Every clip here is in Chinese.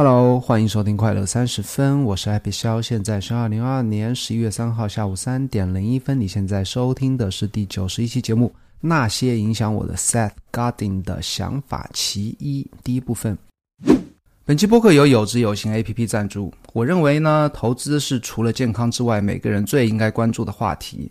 Hello，欢迎收听快乐三十分，我是 Happy 肖，现在是二零二二年十一月三号下午三点零一分。你现在收听的是第九十一期节目《那些影响我的 Seth Godin 的想法其一》第一部分。本期播客由有知有行 APP 赞助。我认为呢，投资是除了健康之外，每个人最应该关注的话题。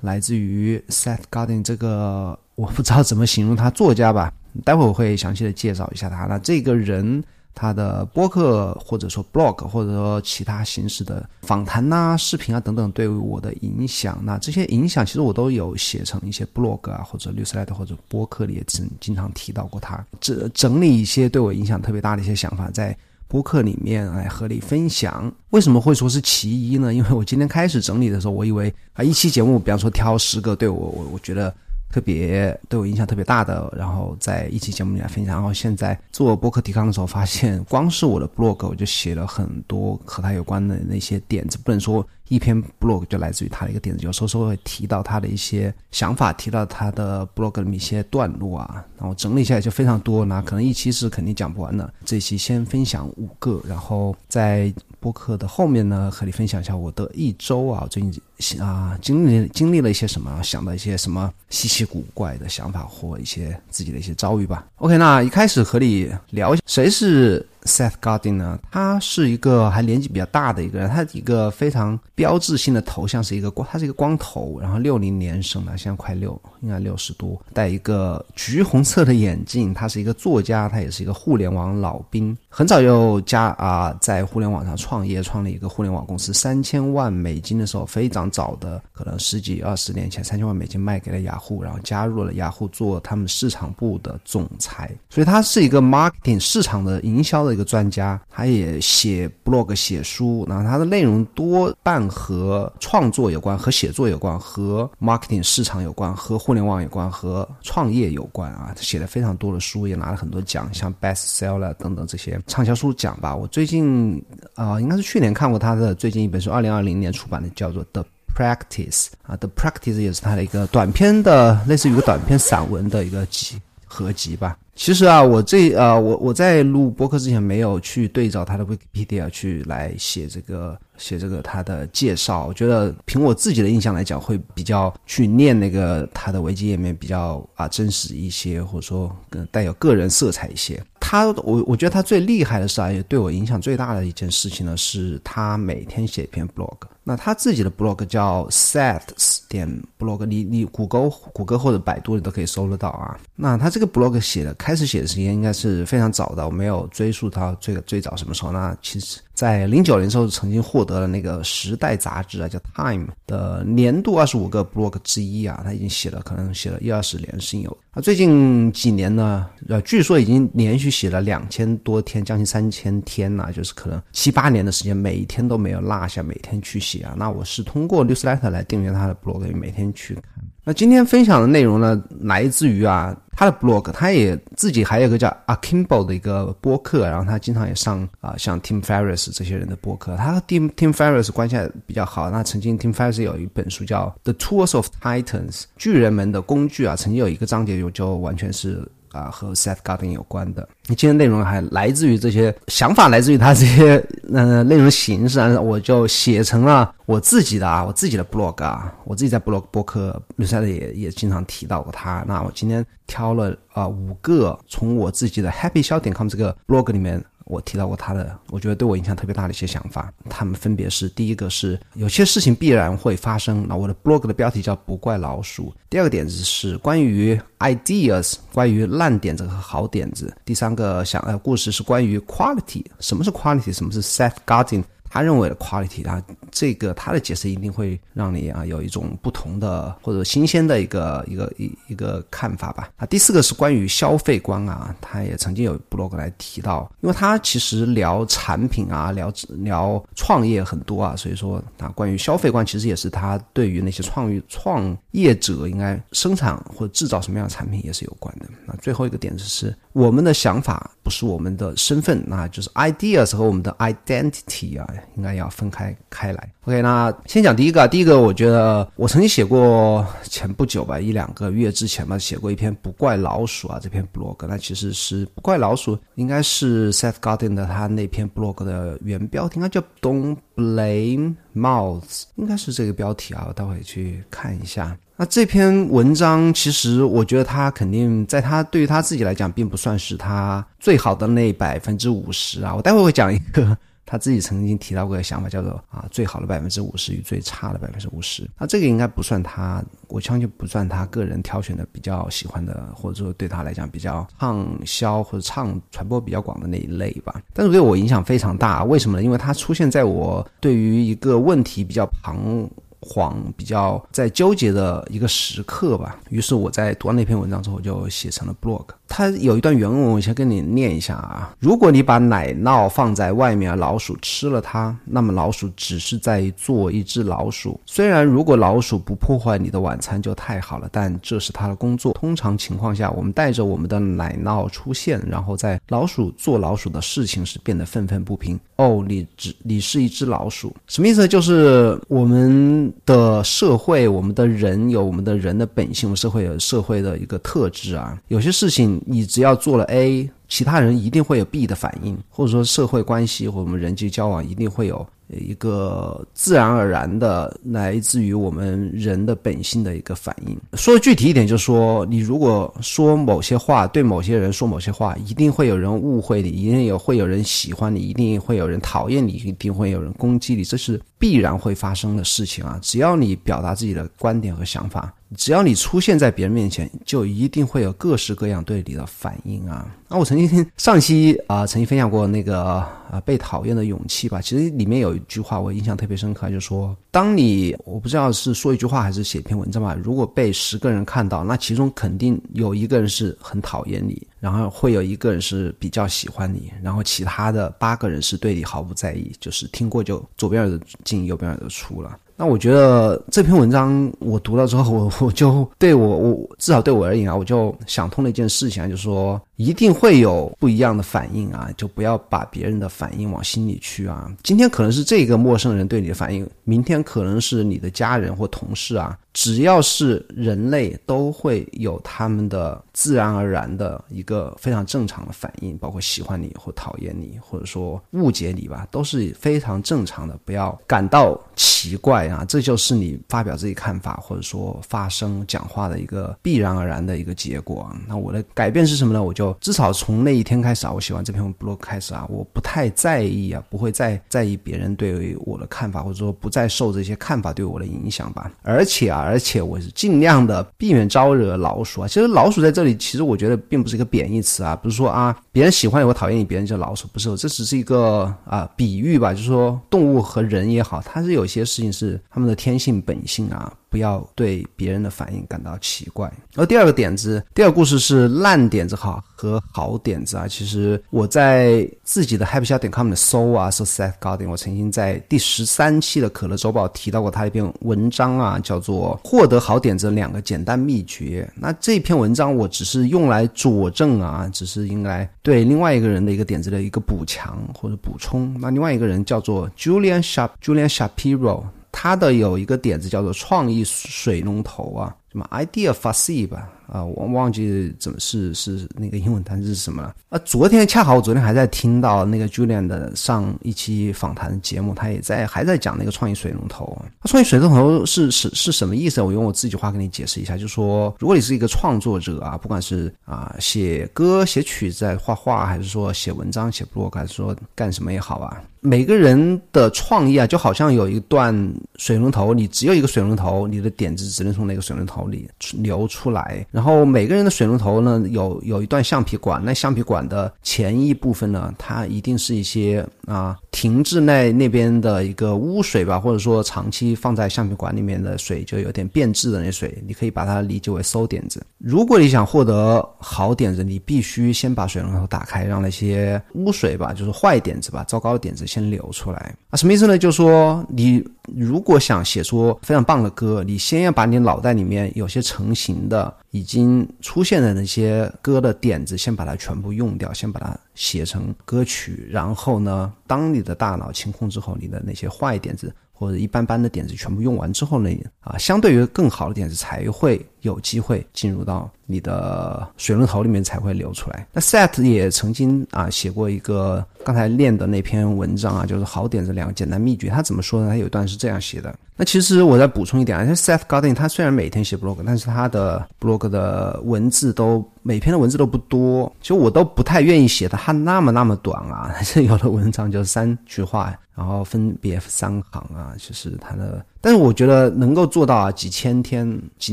来自于 Seth Godin 这个 我不知道怎么形容他作家吧，待会我会详细的介绍一下他。那这个人他的播客或者说 blog 或者说其他形式的访谈呐、视频啊等等对我的影响，那这些影响其实我都有写成一些 blog 啊或者 newsletter 或者播客里也经经常提到过他，整整理一些对我影响特别大的一些想法在。播客里面来和你分享，为什么会说是其一呢？因为我今天开始整理的时候，我以为啊一期节目，比方说挑十个对我我我觉得特别对我影响特别大的，然后在一期节目里面分享。然后现在做播客提纲的时候，发现光是我的 blog 我就写了很多和他有关的那些点子，不能说。一篇 blog 就来自于他的一个点子，有时候是会提到他的一些想法，提到他的 blog 里面一些段落啊，然后整理下来就非常多，那可能一期是肯定讲不完的。这期先分享五个，然后在播客的后面呢，和你分享一下我的一周啊，最近啊经历经历了一些什么，想到一些什么稀奇古怪的想法或一些自己的一些遭遇吧。OK，那一开始和你聊一下，谁是？Seth Godin 呢，他是一个还年纪比较大的一个人，他一个非常标志性的头像是一个光，他是一个光头，然后六零年生的，现在快六，应该六十多，戴一个橘红色的眼镜。他是一个作家，他也是一个互联网老兵，很早就加啊，在互联网上创业，创立一个互联网公司，三千万美金的时候非常早的，可能十几二十年前，三千万美金卖给了雅虎，然后加入了雅虎做他们市场部的总裁，所以他是一个 marketing 市场的营销的。一个专家，他也写 blog 写书，然后他的内容多半和创作有关，和写作有关，和 marketing 市场有关，和互联网有关，和创业有关啊。他写了非常多的书，也拿了很多奖，像 best seller 等等这些畅销书奖吧。我最近啊，应该是去年看过他的最近一本书，二零二零年出版的，叫做 The Practice 啊，The Practice 也是他的一个短篇的，类似于一个短篇散文的一个集合集吧。其实啊，我这呃，我我在录播客之前没有去对照他的 Wikipedia 去来写这个写这个他的介绍。我觉得凭我自己的印象来讲，会比较去念那个他的维基页面比较啊真实一些，或者说更带有个人色彩一些。他我我觉得他最厉害的是啊，也对我影响最大的一件事情呢，是他每天写一篇 blog。那他自己的 blog 叫 sets 点 blog，你你谷歌谷歌或者百度你都可以搜得到啊。那他这个 blog 写的。开始写的时间应该是非常早的，我没有追溯到最最早什么时候。那其实，在零九年时候曾经获得了那个《时代》杂志啊，叫《Time》的年度二十五个 blog 之一啊。他已经写了，可能写了一二十年是有。那最近几年呢，呃，据说已经连续写了两千多天，将近三千天呐，就是可能七八年的时间，每一天都没有落下，每天去写啊。那我是通过 newsletter 来订阅他的 blog，每天去看。那今天分享的内容呢，来自于啊。他的 blog，他也自己还有个叫 Akimbo 的一个播客，然后他经常也上啊，像 Tim Ferriss 这些人的播客。他和 Tim Tim Ferriss 关系还比较好。那曾经 Tim Ferriss 有一本书叫《The Tools of Titans》，巨人们的工具啊，曾经有一个章节就就完全是。啊，和 Seth Godin 有关的，你今天内容还来自于这些想法，来自于他这些呃内容形式啊，我就写成了我自己的啊，我自己的 blog 啊，我自己在 blog 博客比赛也也经常提到过他。那我今天挑了啊五个，从我自己的 Happy 笑点 com 这个 blog 里面我提到过他的，我觉得对我影响特别大的一些想法。他们分别是：第一个是有些事情必然会发生，那我的 blog 的标题叫“不怪老鼠”。第二个点子是关于 ideas，关于烂点子和好点子。第三个想呃故事是关于 quality，什么是 quality，什么是 Seth Godin。他认为的 quality 啊，这个他的解释一定会让你啊有一种不同的或者新鲜的一个一个一一个看法吧。啊，第四个是关于消费观啊，他也曾经有 blog 来提到，因为他其实聊产品啊，聊聊创业很多啊，所以说啊，关于消费观其实也是他对于那些创业创业者应该生产或者制造什么样的产品也是有关的。那最后一个点子是，我们的想法不是我们的身份，那就是 ideas 和我们的 identity 啊。应该要分开开来。OK，那先讲第一个。第一个，我觉得我曾经写过，前不久吧，一两个月之前吧，写过一篇“不怪老鼠”啊这篇 blog。那其实是“不怪老鼠”，应该是 Seth Godin 的他那篇 blog 的原标题，应该叫 “Don't Blame Mouths”，应该是这个标题啊。我待会去看一下。那这篇文章，其实我觉得他肯定在他对于他自己来讲，并不算是他最好的那百分之五十啊。我待会会讲一个。他自己曾经提到过的想法叫做啊，最好的百分之五十与最差的百分之五十。那这个应该不算他，我相信不算他个人挑选的比较喜欢的，或者说对他来讲比较畅销或者畅传播比较广的那一类吧。但是对我影响非常大，为什么呢？因为它出现在我对于一个问题比较旁。慌比较在纠结的一个时刻吧，于是我在读完那篇文章之后，就写成了 blog。它有一段原文，我先跟你念一下啊。如果你把奶酪放在外面，老鼠吃了它，那么老鼠只是在做一只老鼠。虽然如果老鼠不破坏你的晚餐就太好了，但这是它的工作。通常情况下，我们带着我们的奶酪出现，然后在老鼠做老鼠的事情时变得愤愤不平。哦，你只你是一只老鼠，什么意思？就是我们。的社会，我们的人有我们的人的本性，我们社会有社会的一个特质啊。有些事情你只要做了 A，其他人一定会有 B 的反应，或者说社会关系或我们人际交往一定会有。一个自然而然的来自于我们人的本性的一个反应。说具体一点，就是说，你如果说某些话，对某些人说某些话，一定会有人误会你，一定有会有人喜欢你，一定会有人讨厌你，一定会有人攻击你，这是必然会发生的事情啊！只要你表达自己的观点和想法。只要你出现在别人面前，就一定会有各式各样对你的反应啊！那我曾经上期啊，曾经分享过那个啊被讨厌的勇气吧。其实里面有一句话我印象特别深刻，就是说，当你我不知道是说一句话还是写一篇文章吧，如果被十个人看到，那其中肯定有一个人是很讨厌你，然后会有一个人是比较喜欢你，然后其他的八个人是对你毫不在意，就是听过就左边耳朵进右边耳朵出了。那我觉得这篇文章我读了之后，我我就对我我至少对我而言啊，我就想通了一件事情，就是说一定会有不一样的反应啊，就不要把别人的反应往心里去啊。今天可能是这个陌生人对你的反应，明天可能是你的家人或同事啊。只要是人类，都会有他们的自然而然的一个非常正常的反应，包括喜欢你或讨厌你，或者说误解你吧，都是非常正常的，不要感到奇怪啊！这就是你发表自己看法或者说发声讲话的一个必然而然的一个结果。那我的改变是什么呢？我就至少从那一天开始啊，我写完这篇 blog 开始啊，我不太在意啊，不会再在意别人对我的看法，或者说不再受这些看法对我的影响吧。而且啊。而且我是尽量的避免招惹老鼠啊。其实老鼠在这里，其实我觉得并不是一个贬义词啊，不是说啊别人喜欢你或讨厌你，别人叫老鼠，不是，这只是一个啊比喻吧，就是说动物和人也好，它是有些事情是他们的天性本性啊。不要对别人的反应感到奇怪。而第二个点子，第二个故事是烂点子好和好点子啊。其实我在自己的 happy show 点 com 的搜啊，搜 Seth Godin，我曾经在第十三期的可乐周报提到过他一篇文章啊，叫做《获得好点子两个简单秘诀》。那这篇文章我只是用来佐证啊，只是应该对另外一个人的一个点子的一个补强或者补充。那另外一个人叫做 Julian Sharp，Julian Shapiro。它的有一个点子叫做创意水龙头啊。什么 idea f a c i 吧，啊，我忘记怎么是是那个英文单词是什么了。啊，昨天恰好我昨天还在听到那个 Julian 的上一期访谈节目，他也在还在讲那个创意水龙头。创意水龙头是是是什么意思？我用我自己话跟你解释一下，就是说，如果你是一个创作者啊，不管是啊写歌、写曲子、画画，还是说写文章、写 blog，还是说干什么也好啊。每个人的创意啊，就好像有一段水龙头，你只有一个水龙头，你的点子只能从那个水龙头里流出来。然后每个人的水龙头呢，有有一段橡皮管，那橡皮管的前一部分呢，它一定是一些啊停滞在那边的一个污水吧，或者说长期放在橡皮管里面的水就有点变质的那水，你可以把它理解为馊点子。如果你想获得好点子，你必须先把水龙头打开，让那些污水吧，就是坏点子吧，糟糕的点子。先流出来啊？什么意思呢？就是说，你如果想写出非常棒的歌，你先要把你脑袋里面有些成型的、已经出现的那些歌的点子，先把它全部用掉，先把它写成歌曲。然后呢，当你的大脑清空之后，你的那些坏点子或者一般般的点子全部用完之后呢，啊，相对于更好的点子才会有机会进入到。你的水龙头里面才会流出来。那 Set 也曾经啊写过一个刚才练的那篇文章啊，就是好点子两个简单秘诀。他怎么说呢？他有一段是这样写的。那其实我再补充一点啊，Seth Godin 他虽然每天写 blog，但是他的 blog 的文字都每篇的文字都不多。其实我都不太愿意写的他那么那么短啊，是 有的文章就三句话，然后分别三行啊，就是他的。但是我觉得能够做到啊几千天、几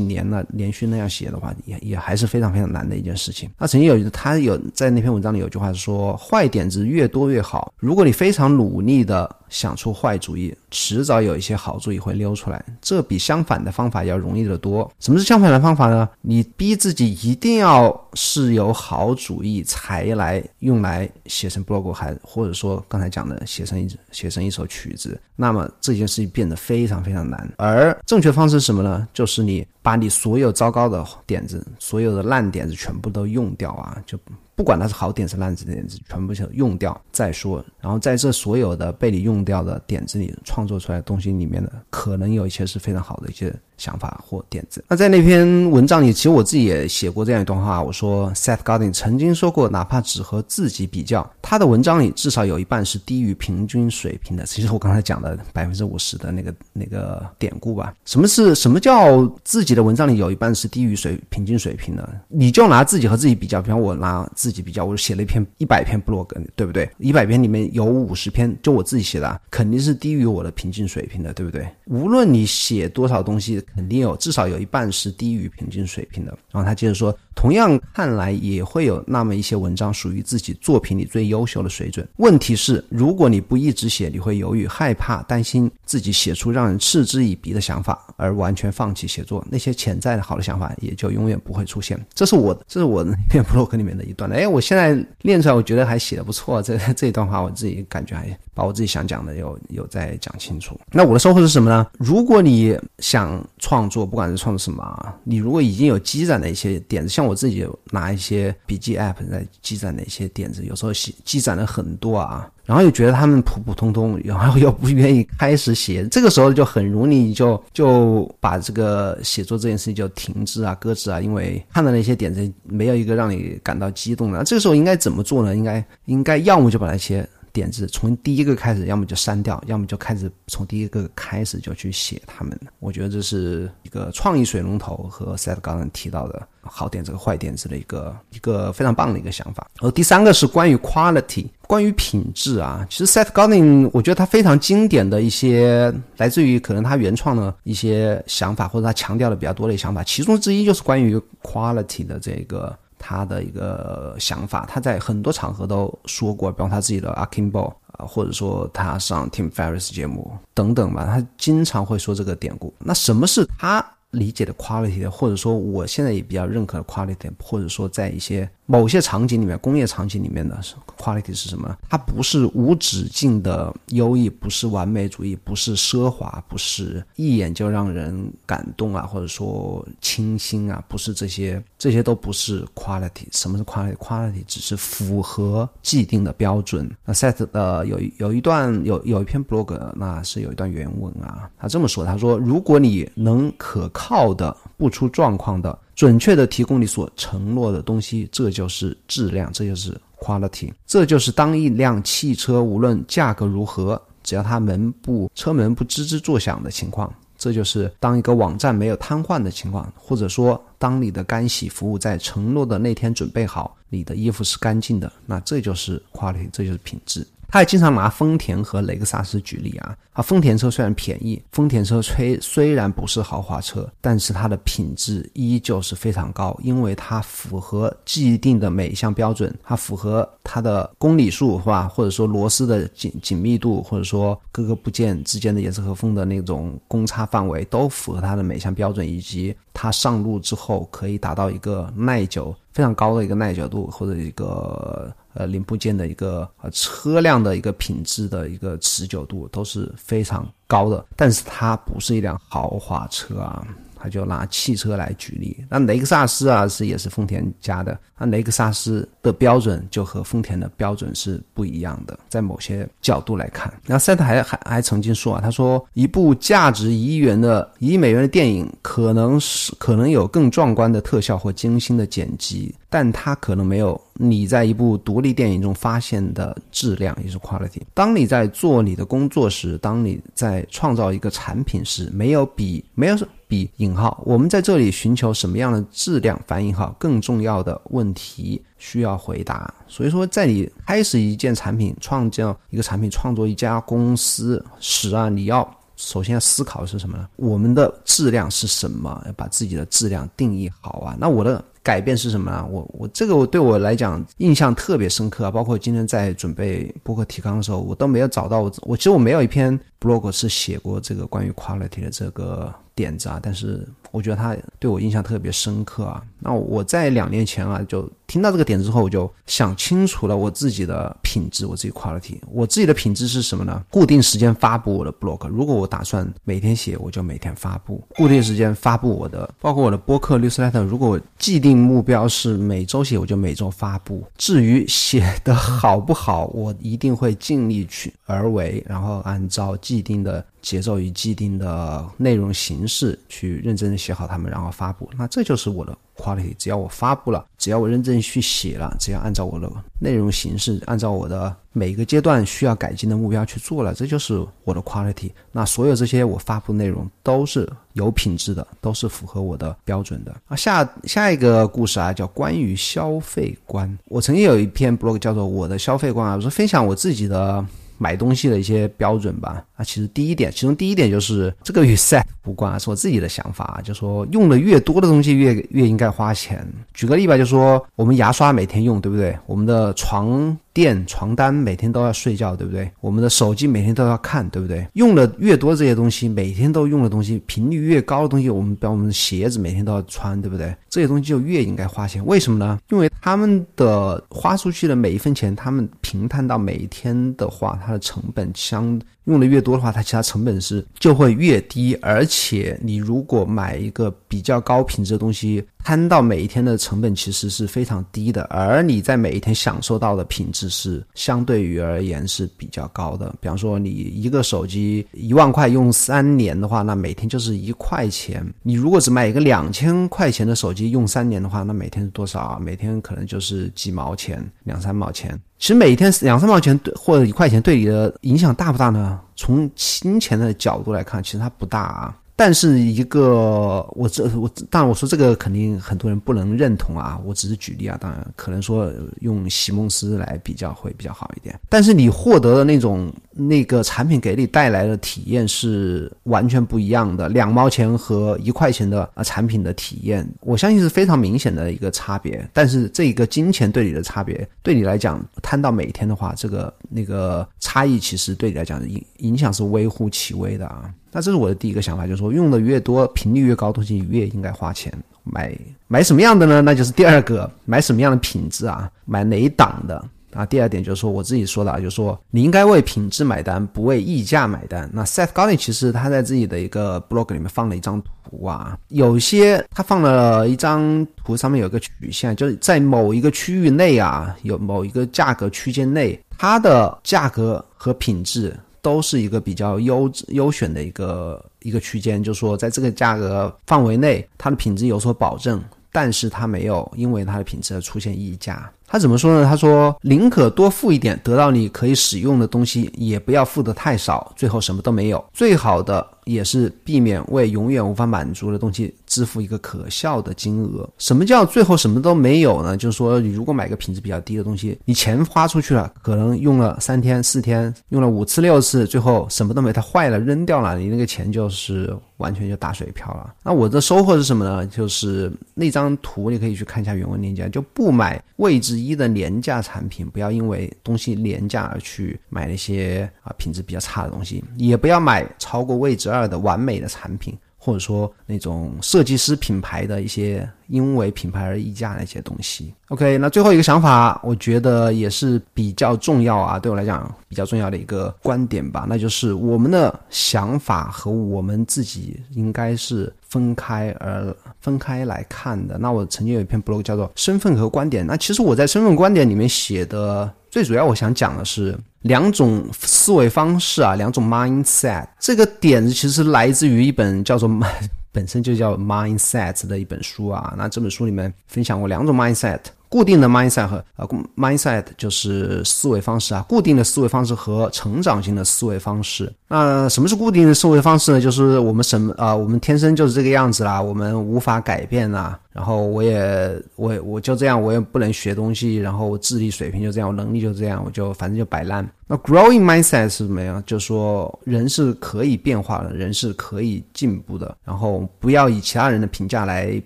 年了连续那样写的话，也也还是非常非常难的一件事情。他曾经有他有在那篇文章里有句话是说：坏点子越多越好。如果你非常努力的想出坏主意，迟早有一些好主意会溜出来。这比相反的方法要容易得多。什么是相反的方法呢？你逼自己一定要是有好主意才来用来写成 blog，还或者说刚才讲的写成一写成一首曲子，那么这件事情变得非常非常。难，而正确方式是什么呢？就是你把你所有糟糕的点子、所有的烂点子全部都用掉啊！就不管它是好点子、烂子点子，全部就用掉再说。然后在这所有的被你用掉的点子里，创作出来的东西里面的，可能有一些是非常好的一些。想法或点子。那在那篇文章里，其实我自己也写过这样一段话。我说，Seth Godin 曾经说过，哪怕只和自己比较，他的文章里至少有一半是低于平均水平的。其实我刚才讲的百分之五十的那个那个典故吧。什么是什么叫自己的文章里有一半是低于水平均水平的？你就拿自己和自己比较，比方我拿自己比较，我写了一篇一百篇 blog，对不对？一百篇里面有五十篇就我自己写的，肯定是低于我的平均水平的，对不对？无论你写多少东西。肯定有，至少有一半是低于平均水平的。然后他接着说，同样看来也会有那么一些文章属于自己作品里最优秀的水准。问题是，如果你不一直写，你会犹豫、害怕、担心自己写出让人嗤之以鼻的想法，而完全放弃写作。那些潜在的好的想法也就永远不会出现。这是我，这是我那篇 blog 里面的一段。哎，我现在练出来，我觉得还写的不错。这这一段话，我自己感觉还把我自己想讲的 有有在讲清楚。那我的收获是什么呢？如果你想。创作不管是创作什么，你如果已经有积攒的一些点子，像我自己拿一些笔记 app 在积攒的一些点子，有时候写积攒了很多啊，然后又觉得他们普普通通，然后又不愿意开始写，这个时候就很容易就就把这个写作这件事情就停滞啊、搁置啊，因为看到那些点子没有一个让你感到激动的，这个时候应该怎么做呢？应该应该要么就把那些。点子从第一个开始，要么就删掉，要么就开始从第一个开始就去写他们。我觉得这是一个创意水龙头和 Set 刚刚提到的好点子和坏点子的一个一个非常棒的一个想法。而第三个是关于 quality，关于品质啊。其实 Set Godin 我觉得他非常经典的一些来自于可能他原创的一些想法，或者他强调的比较多的想法，其中之一就是关于 quality 的这个。他的一个想法，他在很多场合都说过，比方他自己的 Akimbo 啊，或者说他上 Tim Ferriss 节目等等吧，他经常会说这个典故。那什么是他理解的 quality，或者说我现在也比较认可的 quality，或者说在一些某些场景里面，工业场景里面的 quality 是什么？它不是无止境的优异，不是完美主义，不是奢华，不是一眼就让人感动啊，或者说清新啊，不是这些，这些都不是 quality。什么是 quality？quality 只是符合既定的标准。那 set 的有有一段有有一篇 blog，那是有一段原文啊，他这么说，他说如果你能可靠的不出状况的。准确的提供你所承诺的东西，这就是质量，这就是 quality，这就是当一辆汽车无论价格如何，只要它门不车门不吱吱作响的情况，这就是当一个网站没有瘫痪的情况，或者说当你的干洗服务在承诺的那天准备好，你的衣服是干净的，那这就是 quality，这就是品质。他也经常拿丰田和雷克萨斯举例啊，啊，丰田车虽然便宜，丰田车虽虽然不是豪华车，但是它的品质依旧是非常高，因为它符合既定的每一项标准，它符合它的公里数是吧，或者说螺丝的紧紧密度，或者说各个部件之间的严丝合缝的那种公差范围，都符合它的每项标准，以及它上路之后可以达到一个耐久非常高的一个耐久度或者一个。呃，零部件的一个呃车辆的一个品质的一个持久度都是非常高的，但是它不是一辆豪华车啊。他就拿汽车来举例，那雷克萨斯啊是也是丰田家的，那雷克萨斯的标准就和丰田的标准是不一样的，在某些角度来看。那赛特还还还曾经说啊，他说一部价值一亿元的一亿美元的电影，可能是可能有更壮观的特效或精心的剪辑，但它可能没有你在一部独立电影中发现的质量，也是 quality。当你在做你的工作时，当你在创造一个产品时，没有比没有。比引号，我们在这里寻求什么样的质量？反引号，更重要的问题需要回答。所以说，在你开始一件产品、创造一个产品、创作一家公司时啊，你要首先要思考的是什么呢？我们的质量是什么？要把自己的质量定义好啊。那我的改变是什么呢？我我这个我对我来讲印象特别深刻啊。包括今天在准备博客提纲的时候，我都没有找到我我其实我没有一篇 blog 是写过这个关于 quality 的这个。点子啊，但是我觉得他对我印象特别深刻啊。那我在两年前啊，就听到这个点之后，我就想清楚了我自己的品质，我自己 quality。我自己的品质是什么呢？固定时间发布我的 blog。如果我打算每天写，我就每天发布。固定时间发布我的，包括我的播客 newsletter。如果既定目标是每周写，我就每周发布。至于写的好不好，我一定会尽力去而为，然后按照既定的。节奏与既定的内容形式去认真的写好它们，然后发布。那这就是我的 quality。只要我发布了，只要我认真去写了，只要按照我的内容形式，按照我的每一个阶段需要改进的目标去做了，这就是我的 quality。那所有这些我发布内容都是有品质的，都是符合我的标准的。啊，下下一个故事啊，叫关于消费观。我曾经有一篇 blog 叫做《我的消费观》啊，我说分享我自己的。买东西的一些标准吧，啊，其实第一点，其中第一点就是这个与 set 无关，是我自己的想法，就说用的越多的东西越越应该花钱。举个例吧，就说我们牙刷每天用，对不对？我们的床。垫、床单每天都要睡觉，对不对？我们的手机每天都要看，对不对？用的越多这些东西，每天都用的东西，频率越高的东西，我们比如我们的鞋子每天都要穿，对不对？这些东西就越应该花钱。为什么呢？因为他们的花出去的每一分钱，他们平摊到每一天的话，它的成本相。用的越多的话，它其他成本是就会越低，而且你如果买一个比较高品质的东西，摊到每一天的成本其实是非常低的，而你在每一天享受到的品质是相对于而言是比较高的。比方说，你一个手机一万块用三年的话，那每天就是一块钱。你如果只买一个两千块钱的手机用三年的话，那每天是多少啊？每天可能就是几毛钱，两三毛钱。其实每天两三毛钱对或者一块钱对你的影响大不大呢？从金钱的角度来看，其实它不大啊。但是一个，我这我当然我说这个肯定很多人不能认同啊，我只是举例啊，当然可能说用席梦思来比较会比较好一点。但是你获得的那种那个产品给你带来的体验是完全不一样的，两毛钱和一块钱的啊产品的体验，我相信是非常明显的一个差别。但是这一个金钱对你的差别，对你来讲摊到每天的话，这个那个差异其实对你来讲影影响是微乎其微的啊。那这是我的第一个想法，就是说用的越多、频率越高东西越应该花钱。买买什么样的呢？那就是第二个，买什么样的品质啊？买哪一档的？啊，第二点就是说我自己说的啊，就是说你应该为品质买单，不为溢价买单。那 Seth Godin 其实他在自己的一个 blog 里面放了一张图啊，有些他放了一张图，上面有个曲线，就是在某一个区域内啊，有某一个价格区间内，它的价格和品质都是一个比较优优选的一个一个区间，就是说在这个价格范围内，它的品质有所保证，但是它没有因为它的品质而出现溢价。他怎么说呢？他说：“宁可多付一点，得到你可以使用的东西，也不要付的太少，最后什么都没有。最好的也是避免为永远无法满足的东西支付一个可笑的金额。什么叫最后什么都没有呢？就是说，你如果买个品质比较低的东西，你钱花出去了，可能用了三天四天，用了五次六次，最后什么都没，它坏了扔掉了，你那个钱就是完全就打水漂了。那我的收获是什么呢？就是那张图，你可以去看一下原文链接，就不买位置。”一的廉价产品，不要因为东西廉价而去买那些啊品质比较差的东西，也不要买超过位置二的完美的产品。或者说那种设计师品牌的一些因为品牌而溢价的一些东西。OK，那最后一个想法，我觉得也是比较重要啊，对我来讲比较重要的一个观点吧，那就是我们的想法和我们自己应该是分开而分开来看的。那我曾经有一篇 blog 叫做《身份和观点》，那其实我在身份观点里面写的。最主要，我想讲的是两种思维方式啊，两种 mindset。这个点子其实来自于一本叫做 本身就叫 mindset 的一本书啊。那这本书里面分享过两种 mindset。固定的 mindset 和呃 mindset 就是思维方式啊，固定的思维方式和成长型的思维方式。那什么是固定的思维方式呢？就是我们什么啊，我们天生就是这个样子啦，我们无法改变呐。然后我也我我就这样，我也不能学东西，然后我智力水平就这样，我能力就这样，我就反正就摆烂。那 growing mindset 是什么呀？就说人是可以变化的，人是可以进步的。然后不要以其他人的评价来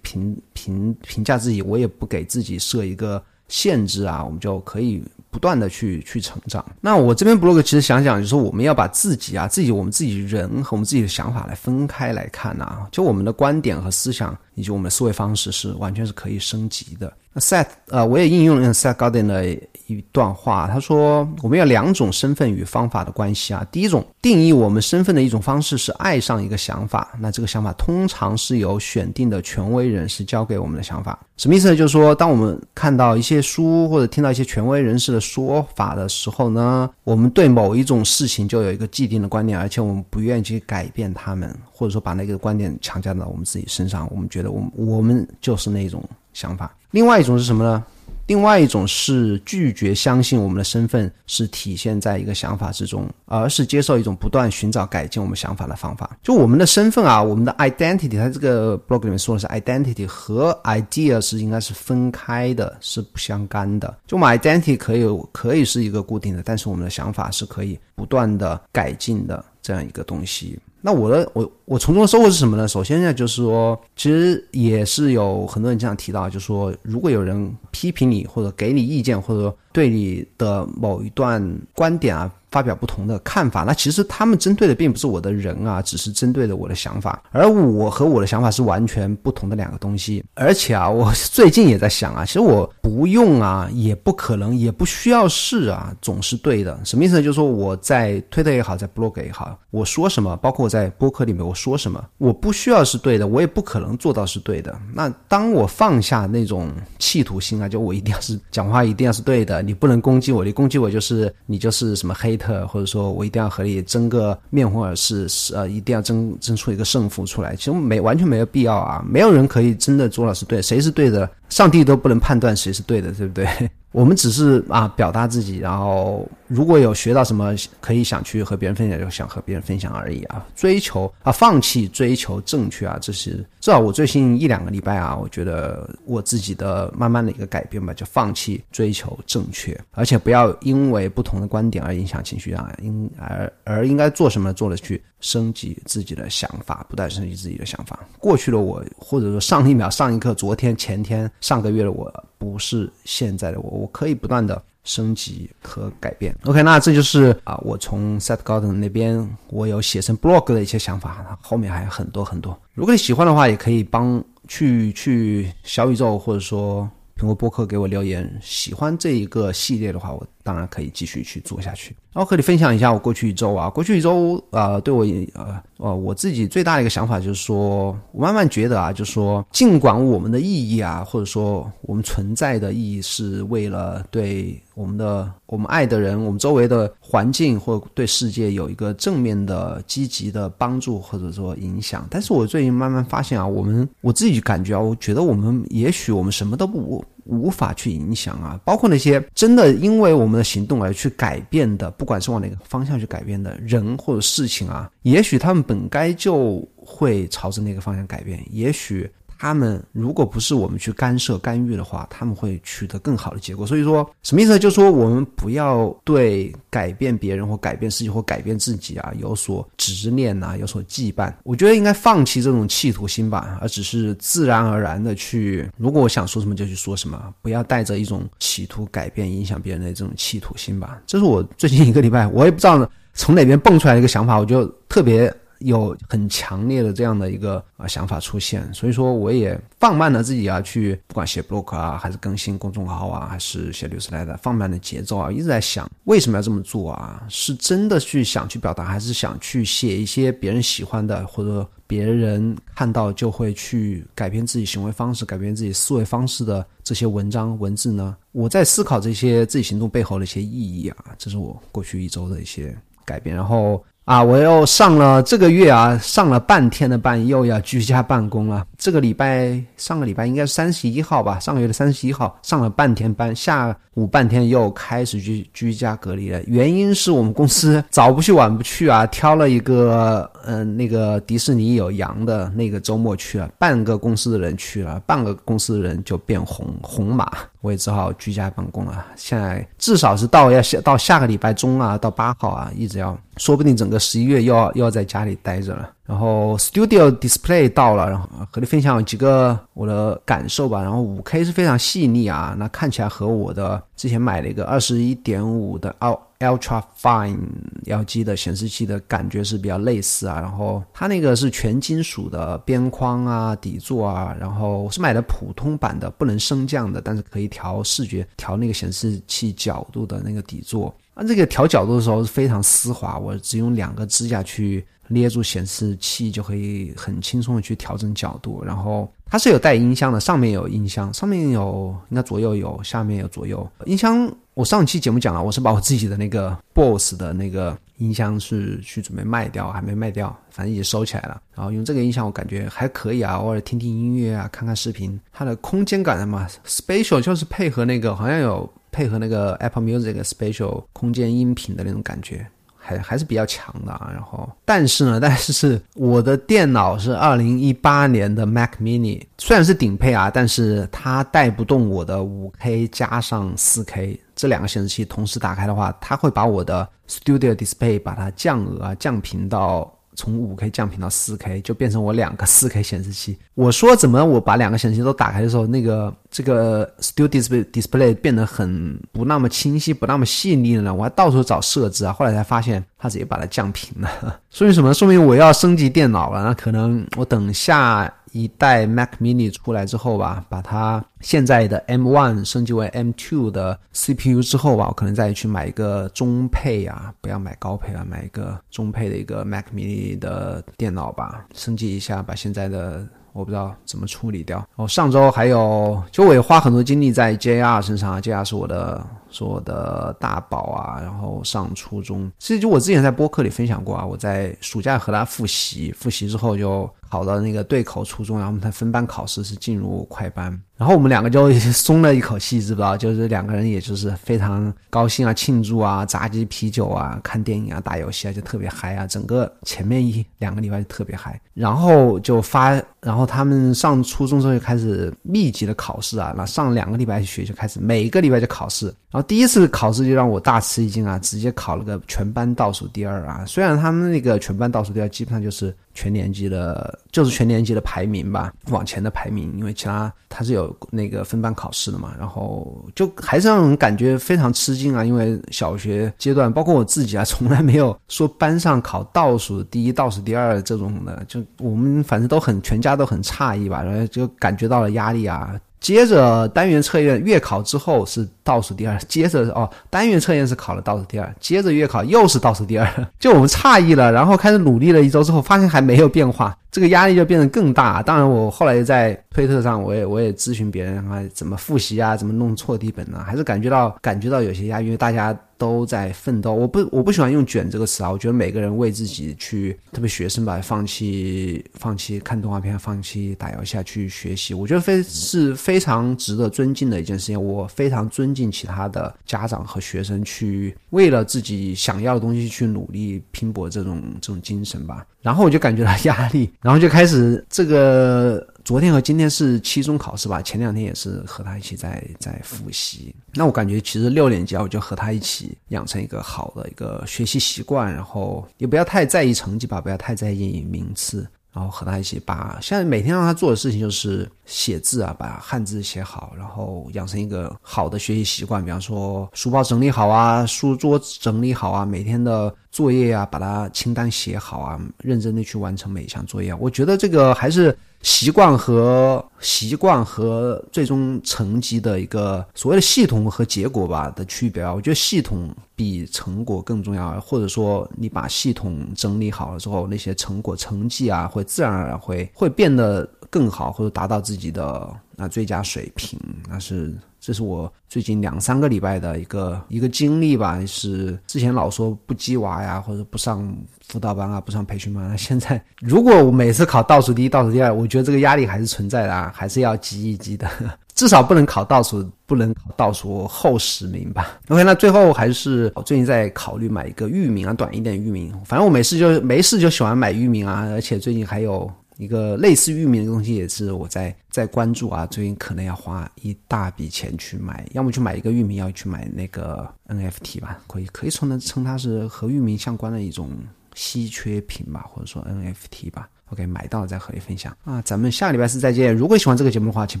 评评评价自己，我也不给自己设一个限制啊，我们就可以。不断的去去成长。那我这边 blog 其实想讲，就是我们要把自己啊，自己我们自己人和我们自己的想法来分开来看啊。就我们的观点和思想以及我们的思维方式是完全是可以升级的。那 Set 呃，我也应用了 Set Godin 的一段话，他说我们有两种身份与方法的关系啊。第一种定义我们身份的一种方式是爱上一个想法，那这个想法通常是由选定的权威人士教给我们的想法。什么意思呢？就是说，当我们看到一些书或者听到一些权威人士的说法的时候呢，我们对某一种事情就有一个既定的观念，而且我们不愿意去改变他们，或者说把那个观点强加到我们自己身上。我们觉，我我们就是那种想法。另外一种是什么呢？另外一种是拒绝相信我们的身份是体现在一个想法之中，而是接受一种不断寻找改进我们想法的方法。就我们的身份啊，我们的 identity，它这个 blog 里面说的是 identity 和 idea 是应该是分开的，是不相干的。就我们 identity 可以可以是一个固定的，但是我们的想法是可以不断的改进的这样一个东西。那我的我我从中收获是什么呢？首先呢，就是说，其实也是有很多人经常提到，就是说，如果有人批评你或者给你意见，或者说对你的某一段观点啊。发表不同的看法，那其实他们针对的并不是我的人啊，只是针对的我的想法，而我和我的想法是完全不同的两个东西。而且啊，我最近也在想啊，其实我不用啊，也不可能，也不需要是啊，总是对的。什么意思呢？就是说我在推特也好，在 blog 也好，我说什么，包括我在播客里面我说什么，我不需要是对的，我也不可能做到是对的。那当我放下那种企图心啊，就我一定要是 讲话一定要是对的，你不能攻击我，你攻击我就是你就是什么黑。特或者说我一定要和你争个面红耳赤，呃，一定要争争出一个胜负出来，其实没完全没有必要啊，没有人可以真的做到是对，谁是对的，上帝都不能判断谁是对的，对不对？我们只是啊表达自己，然后如果有学到什么可以想去和别人分享，就想和别人分享而已啊。追求啊，放弃追求正确啊，这是至少我最近一两个礼拜啊，我觉得我自己的慢慢的一个改变吧，就放弃追求正确，而且不要因为不同的观点而影响情绪啊，应而而应该做什么做的去。升级自己的想法，不断升级自己的想法。过去的我，或者说上一秒、上一刻、昨天、前天、上个月的我，不是现在的我。我可以不断的升级和改变。OK，那这就是啊，我从 Set Garden 那边我有写成 blog 的一些想法，后面还有很多很多。如果你喜欢的话，也可以帮去去小宇宙或者说苹果播客给我留言，喜欢这一个系列的话，我当然可以继续去做下去。然后和你分享一下我过去一周啊，过去一周啊，对我呃呃我自己最大的一个想法就是说，我慢慢觉得啊，就是说，尽管我们的意义啊，或者说我们存在的意义是为了对我们的我们爱的人、我们周围的环境或对世界有一个正面的、积极的帮助或者说影响，但是我最近慢慢发现啊，我们我自己感觉啊，我觉得我们也许我们什么都不无法去影响啊，包括那些真的因为我们的行动而去改变的。不管是往哪个方向去改变的人或者事情啊，也许他们本该就会朝着那个方向改变，也许。他们如果不是我们去干涉干预的话，他们会取得更好的结果。所以说，什么意思？就是说，我们不要对改变别人或改变自己或改变自己啊有所执念呐，有所羁绊。我觉得应该放弃这种企图心吧，而只是自然而然的去，如果我想说什么就去说什么，不要带着一种企图改变、影响别人的这种企图心吧。这是我最近一个礼拜，我也不知道从哪边蹦出来的一个想法，我就特别。有很强烈的这样的一个啊想法出现，所以说我也放慢了自己啊去不管写 blog 啊，还是更新公众号啊，还是写律师来的放慢的节奏啊，一直在想为什么要这么做啊？是真的去想去表达，还是想去写一些别人喜欢的，或者别人看到就会去改变自己行为方式、改变自己思维方式的这些文章文字呢？我在思考这些自己行动背后的一些意义啊，这是我过去一周的一些改变，然后。啊，我又上了这个月啊，上了半天的班，又要居家办公了。这个礼拜，上个礼拜应该是三十一号吧，上个月的三十一号上了半天班，下午半天又开始居居家隔离了。原因是我们公司早不去晚不去啊，挑了一个嗯，那个迪士尼有羊的那个周末去了，半个公司的人去了，半个公司的人就变红红码。我也只好居家办公了。现在至少是到要下到下个礼拜中啊，到八号啊，一直要，说不定整个十一月要要在家里待着了。然后 Studio Display 到了，然后和你分享几个我的感受吧。然后五 K 是非常细腻啊，那看起来和我的之前买了一个二十一点五的 Ultra Fine LG 的显示器的感觉是比较类似啊。然后它那个是全金属的边框啊、底座啊。然后我是买的普通版的，不能升降的，但是可以调视觉、调那个显示器角度的那个底座。啊，这个调角度的时候是非常丝滑，我只用两个指甲去。捏住显示器就可以很轻松的去调整角度，然后它是有带音箱的，上面有音箱，上面有应该左右有，下面有左右音箱。我上期节目讲了，我是把我自己的那个 BOSS 的那个音箱是去准备卖掉，还没卖掉，反正已经收起来了。然后用这个音箱，我感觉还可以啊，偶尔听听音乐啊，看看视频。它的空间感嘛，Spatial 就是配合那个好像有配合那个 Apple Music Spatial 空间音频的那种感觉。还还是比较强的啊，然后但是呢，但是是我的电脑是二零一八年的 Mac Mini，虽然是顶配啊，但是它带不动我的五 K 加上四 K 这两个显示器同时打开的话，它会把我的 Studio Display 把它降额降频到。从五 K 降频到四 K，就变成我两个四 K 显示器。我说怎么我把两个显示器都打开的时候，那个这个 Studio Display Display 变得很不那么清晰，不那么细腻了呢？我还到处找设置啊，后来才发现它直接把它降频了。说明什么？说明我要升级电脑了。那可能我等下。一代 Mac Mini 出来之后吧，把它现在的 M1 升级为 M2 的 CPU 之后吧，我可能再去买一个中配啊，不要买高配了，买一个中配的一个 Mac Mini 的电脑吧，升级一下，把现在的我不知道怎么处理掉。哦，上周还有，就我也花很多精力在 JR 身上啊，JR 是我的。说我的大宝啊，然后上初中，其实就我之前在播客里分享过啊，我在暑假和他复习，复习之后就考到那个对口初中，然后他分班考试是进入快班。然后我们两个就松了一口气，知不知道？就是两个人，也就是非常高兴啊，庆祝啊，炸鸡啤酒啊，看电影啊，打游戏啊，就特别嗨啊。整个前面一两个礼拜就特别嗨，然后就发，然后他们上初中之后就开始密集的考试啊，那上两个礼拜学就开始每个礼拜就考试，然后第一次考试就让我大吃一惊啊，直接考了个全班倒数第二啊！虽然他们那个全班倒数第二基本上就是全年级的，就是全年级的排名吧，往前的排名，因为其他他是有那个分班考试的嘛，然后就还是让人感觉非常吃惊啊！因为小学阶段，包括我自己啊，从来没有说班上考倒数第一、倒数第二这种的，就我们反正都很全家都很诧异吧，然后就感觉到了压力啊。接着单元测验月考之后是倒数第二，接着哦单元测验是考了倒数第二，接着月考又是倒数第二，就我们诧异了，然后开始努力了一周之后，发现还没有变化，这个压力就变得更大。当然我后来在推特上，我也我也咨询别人啊，怎么复习啊，怎么弄错题本呢？还是感觉到感觉到有些压力，因为大家。都在奋斗，我不我不喜欢用“卷”这个词啊，我觉得每个人为自己去，特别学生吧，放弃放弃看动画片，放弃打游戏去学习，我觉得非是非常值得尊敬的一件事情。我非常尊敬其他的家长和学生去为了自己想要的东西去努力拼搏这种这种精神吧。然后我就感觉到压力，然后就开始这个。昨天和今天是期中考试吧，前两天也是和他一起在在复习。那我感觉其实六年级啊，我就和他一起养成一个好的一个学习习惯，然后也不要太在意成绩吧，不要太在意名次。然后和他一起把，现在每天让他做的事情就是写字啊，把汉字写好，然后养成一个好的学习习惯。比方说书包整理好啊，书桌整理好啊，每天的作业啊，把它清单写好啊，认真的去完成每一项作业。我觉得这个还是。习惯和习惯和最终成绩的一个所谓的系统和结果吧的区别啊，我觉得系统比成果更重要，或者说你把系统整理好了之后，那些成果成绩啊，会自然而然会会变得更好，或者达到自己的啊最佳水平，那是。这是我最近两三个礼拜的一个一个经历吧，是之前老说不鸡娃呀，或者不上辅导班啊，不上培训班。现在 如果我每次考倒数第一、倒数第二，我觉得这个压力还是存在的，啊，还是要积一积的，至少不能考倒数，不能考倒数后十名吧。OK，那最后还是最近在考虑买一个域名啊，短一点域名。反正我没事就没事就喜欢买域名啊，而且最近还有。一个类似域名的东西也是我在在关注啊，最近可能要花一大笔钱去买，要么去买一个域名，要去买那个 NFT 吧，可以可以称的称它是和域名相关的一种稀缺品吧，或者说 NFT 吧。OK，买到了再和你分享啊，咱们下礼拜四再见。如果喜欢这个节目的话，请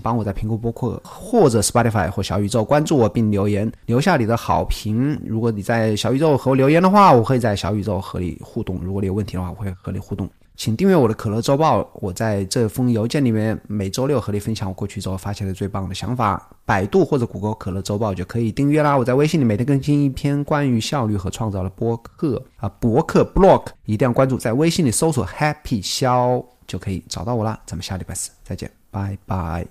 帮我在苹果播客或者 Spotify 或小宇宙关注我并留言，留下你的好评。如果你在小宇宙和我留言的话，我会在小宇宙和你互动。如果你有问题的话，我会和你互动。请订阅我的可乐周报，我在这封邮件里面每周六和你分享我过去之后发现的最棒的想法。百度或者谷歌可乐周报就可以订阅啦。我在微信里每天更新一篇关于效率和创造的博客啊，博客 blog 一定要关注，在微信里搜索 Happy 肖就可以找到我啦。咱们下礼拜四再见，拜拜。